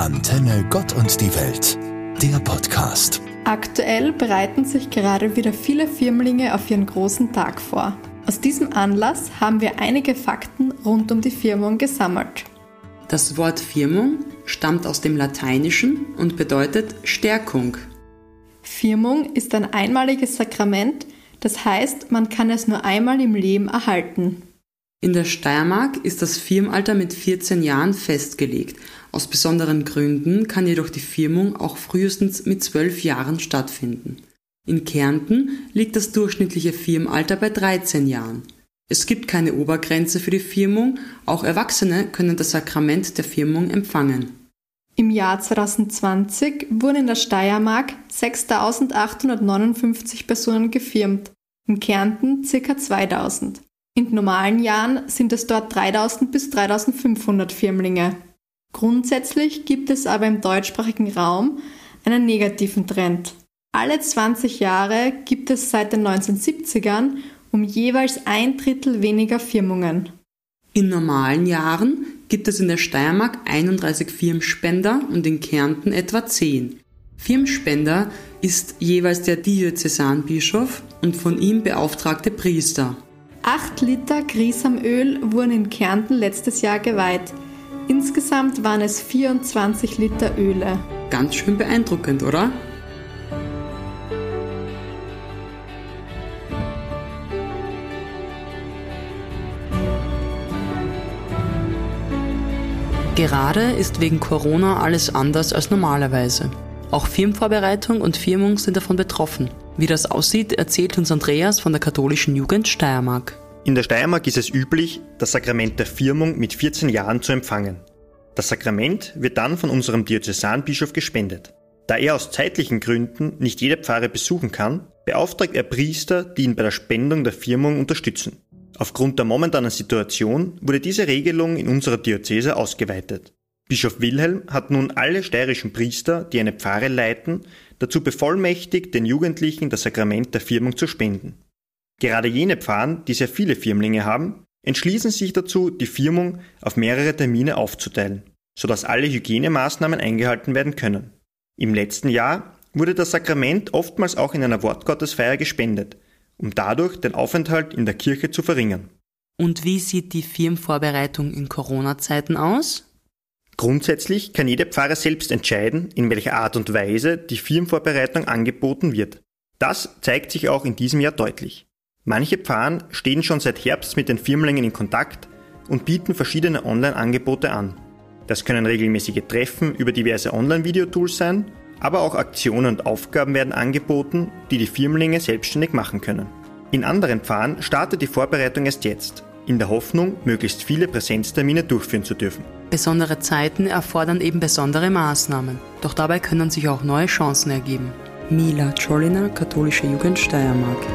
Antenne Gott und die Welt, der Podcast. Aktuell bereiten sich gerade wieder viele Firmlinge auf ihren großen Tag vor. Aus diesem Anlass haben wir einige Fakten rund um die Firmung gesammelt. Das Wort Firmung stammt aus dem Lateinischen und bedeutet Stärkung. Firmung ist ein einmaliges Sakrament, das heißt, man kann es nur einmal im Leben erhalten. In der Steiermark ist das Firmalter mit 14 Jahren festgelegt. Aus besonderen Gründen kann jedoch die Firmung auch frühestens mit 12 Jahren stattfinden. In Kärnten liegt das durchschnittliche Firmalter bei 13 Jahren. Es gibt keine Obergrenze für die Firmung, auch Erwachsene können das Sakrament der Firmung empfangen. Im Jahr 2020 wurden in der Steiermark 6.859 Personen gefirmt, in Kärnten ca. 2.000. In normalen Jahren sind es dort 3000 bis 3500 Firmlinge. Grundsätzlich gibt es aber im deutschsprachigen Raum einen negativen Trend. Alle 20 Jahre gibt es seit den 1970ern um jeweils ein Drittel weniger Firmungen. In normalen Jahren gibt es in der Steiermark 31 Firmspender und in Kärnten etwa 10. Firmspender ist jeweils der Diözesanbischof und von ihm beauftragte Priester. 8 Liter Grisamöl wurden in Kärnten letztes Jahr geweiht. Insgesamt waren es 24 Liter Öle. Ganz schön beeindruckend, oder? Gerade ist wegen Corona alles anders als normalerweise. Auch Firmenvorbereitung und Firmung sind davon betroffen. Wie das aussieht, erzählt uns Andreas von der katholischen Jugend Steiermark. In der Steiermark ist es üblich, das Sakrament der Firmung mit 14 Jahren zu empfangen. Das Sakrament wird dann von unserem Diözesanbischof gespendet. Da er aus zeitlichen Gründen nicht jede Pfarre besuchen kann, beauftragt er Priester, die ihn bei der Spendung der Firmung unterstützen. Aufgrund der momentanen Situation wurde diese Regelung in unserer Diözese ausgeweitet. Bischof Wilhelm hat nun alle steirischen Priester, die eine Pfarre leiten, dazu bevollmächtigt, den Jugendlichen das Sakrament der Firmung zu spenden. Gerade jene Pfarren, die sehr viele Firmlinge haben, entschließen sich dazu, die Firmung auf mehrere Termine aufzuteilen, sodass alle Hygienemaßnahmen eingehalten werden können. Im letzten Jahr wurde das Sakrament oftmals auch in einer Wortgottesfeier gespendet, um dadurch den Aufenthalt in der Kirche zu verringern. Und wie sieht die Firmenvorbereitung in Corona-Zeiten aus? Grundsätzlich kann jeder Pfarrer selbst entscheiden, in welcher Art und Weise die Firmenvorbereitung angeboten wird. Das zeigt sich auch in diesem Jahr deutlich. Manche Pfarren stehen schon seit Herbst mit den Firmlingen in Kontakt und bieten verschiedene Online-Angebote an. Das können regelmäßige Treffen über diverse Online-Videotools sein, aber auch Aktionen und Aufgaben werden angeboten, die die Firmlinge selbstständig machen können. In anderen Pfarren startet die Vorbereitung erst jetzt in der Hoffnung, möglichst viele Präsenztermine durchführen zu dürfen. Besondere Zeiten erfordern eben besondere Maßnahmen, doch dabei können sich auch neue Chancen ergeben. Mila Czolina, Katholische Jugend Steiermark.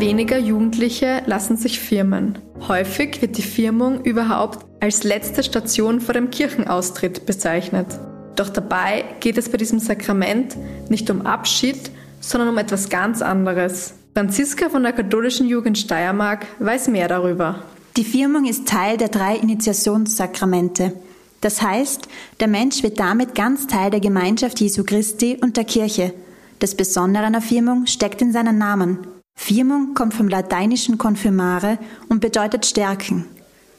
Weniger Jugendliche lassen sich firmen. Häufig wird die Firmung überhaupt als letzte Station vor dem Kirchenaustritt bezeichnet. Doch dabei geht es bei diesem Sakrament nicht um Abschied, sondern um etwas ganz anderes. Franziska von der katholischen Jugend Steiermark weiß mehr darüber. Die Firmung ist Teil der drei Initiationssakramente. Das heißt, der Mensch wird damit ganz Teil der Gemeinschaft Jesu Christi und der Kirche. Das Besondere der Firmung steckt in seinem Namen. Firmung kommt vom lateinischen confirmare und bedeutet stärken.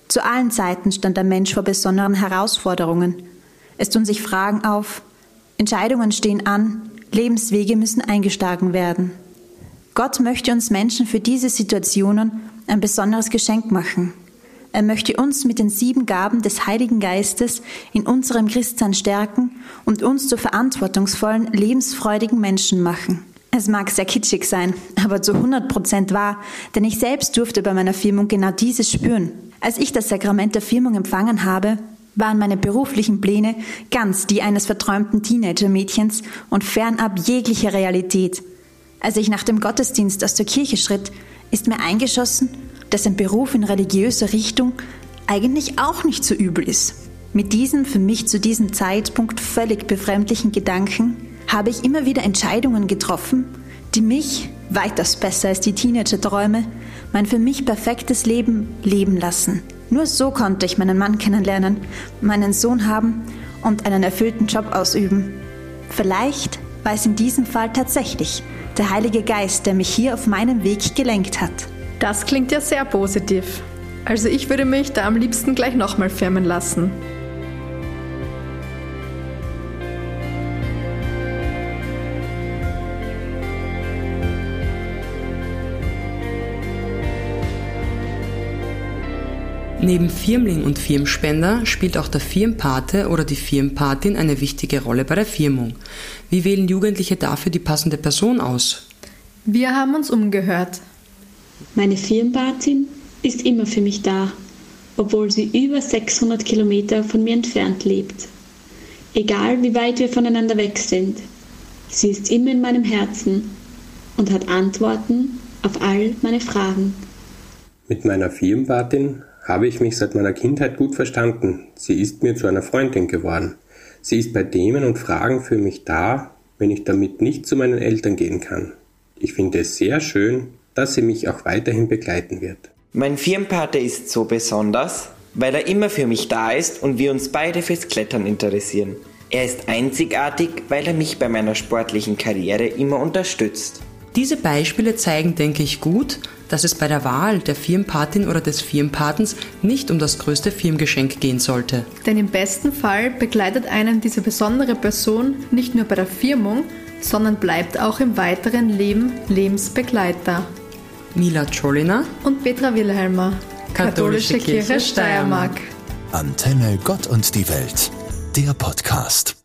Zu allen Zeiten stand der Mensch vor besonderen Herausforderungen. Es tun sich Fragen auf, Entscheidungen stehen an, Lebenswege müssen eingeschlagen werden. Gott möchte uns Menschen für diese Situationen ein besonderes Geschenk machen. Er möchte uns mit den sieben Gaben des Heiligen Geistes in unserem Christsein stärken und uns zu verantwortungsvollen, lebensfreudigen Menschen machen. Es mag sehr kitschig sein, aber zu 100 Prozent wahr, denn ich selbst durfte bei meiner Firmung genau dieses spüren. Als ich das Sakrament der Firmung empfangen habe, waren meine beruflichen Pläne ganz die eines verträumten Teenager-Mädchens und fernab jeglicher Realität. Als ich nach dem Gottesdienst aus der Kirche schritt, ist mir eingeschossen, dass ein Beruf in religiöser Richtung eigentlich auch nicht so übel ist. Mit diesem für mich zu diesem Zeitpunkt völlig befremdlichen Gedanken habe ich immer wieder Entscheidungen getroffen, die mich, weitaus besser als die Teenager-Träume, mein für mich perfektes Leben leben lassen. Nur so konnte ich meinen Mann kennenlernen, meinen Sohn haben und einen erfüllten Job ausüben. Vielleicht war es in diesem Fall tatsächlich der Heilige Geist, der mich hier auf meinem Weg gelenkt hat. Das klingt ja sehr positiv. Also ich würde mich da am liebsten gleich nochmal firmen lassen. Neben Firmling und Firmspender spielt auch der Firmpate oder die Firmpatin eine wichtige Rolle bei der Firmung. Wie wählen Jugendliche dafür die passende Person aus? Wir haben uns umgehört. Meine Firmpatin ist immer für mich da, obwohl sie über 600 Kilometer von mir entfernt lebt. Egal wie weit wir voneinander weg sind, sie ist immer in meinem Herzen und hat Antworten auf all meine Fragen. Mit meiner Firmenpatin habe ich mich seit meiner Kindheit gut verstanden. Sie ist mir zu einer Freundin geworden. Sie ist bei Themen und Fragen für mich da, wenn ich damit nicht zu meinen Eltern gehen kann. Ich finde es sehr schön, dass sie mich auch weiterhin begleiten wird. Mein Firmenpater ist so besonders, weil er immer für mich da ist und wir uns beide fürs Klettern interessieren. Er ist einzigartig, weil er mich bei meiner sportlichen Karriere immer unterstützt. Diese Beispiele zeigen, denke ich, gut, dass es bei der Wahl der Firmenpatin oder des Firmenpatens nicht um das größte Firmengeschenk gehen sollte. Denn im besten Fall begleitet einen diese besondere Person nicht nur bei der Firmung, sondern bleibt auch im weiteren Leben Lebensbegleiter. Mila Czolina und Petra Wilhelmer, Katholische, Katholische Kirche, Kirche Steiermark. Antenne Gott und die Welt, der Podcast.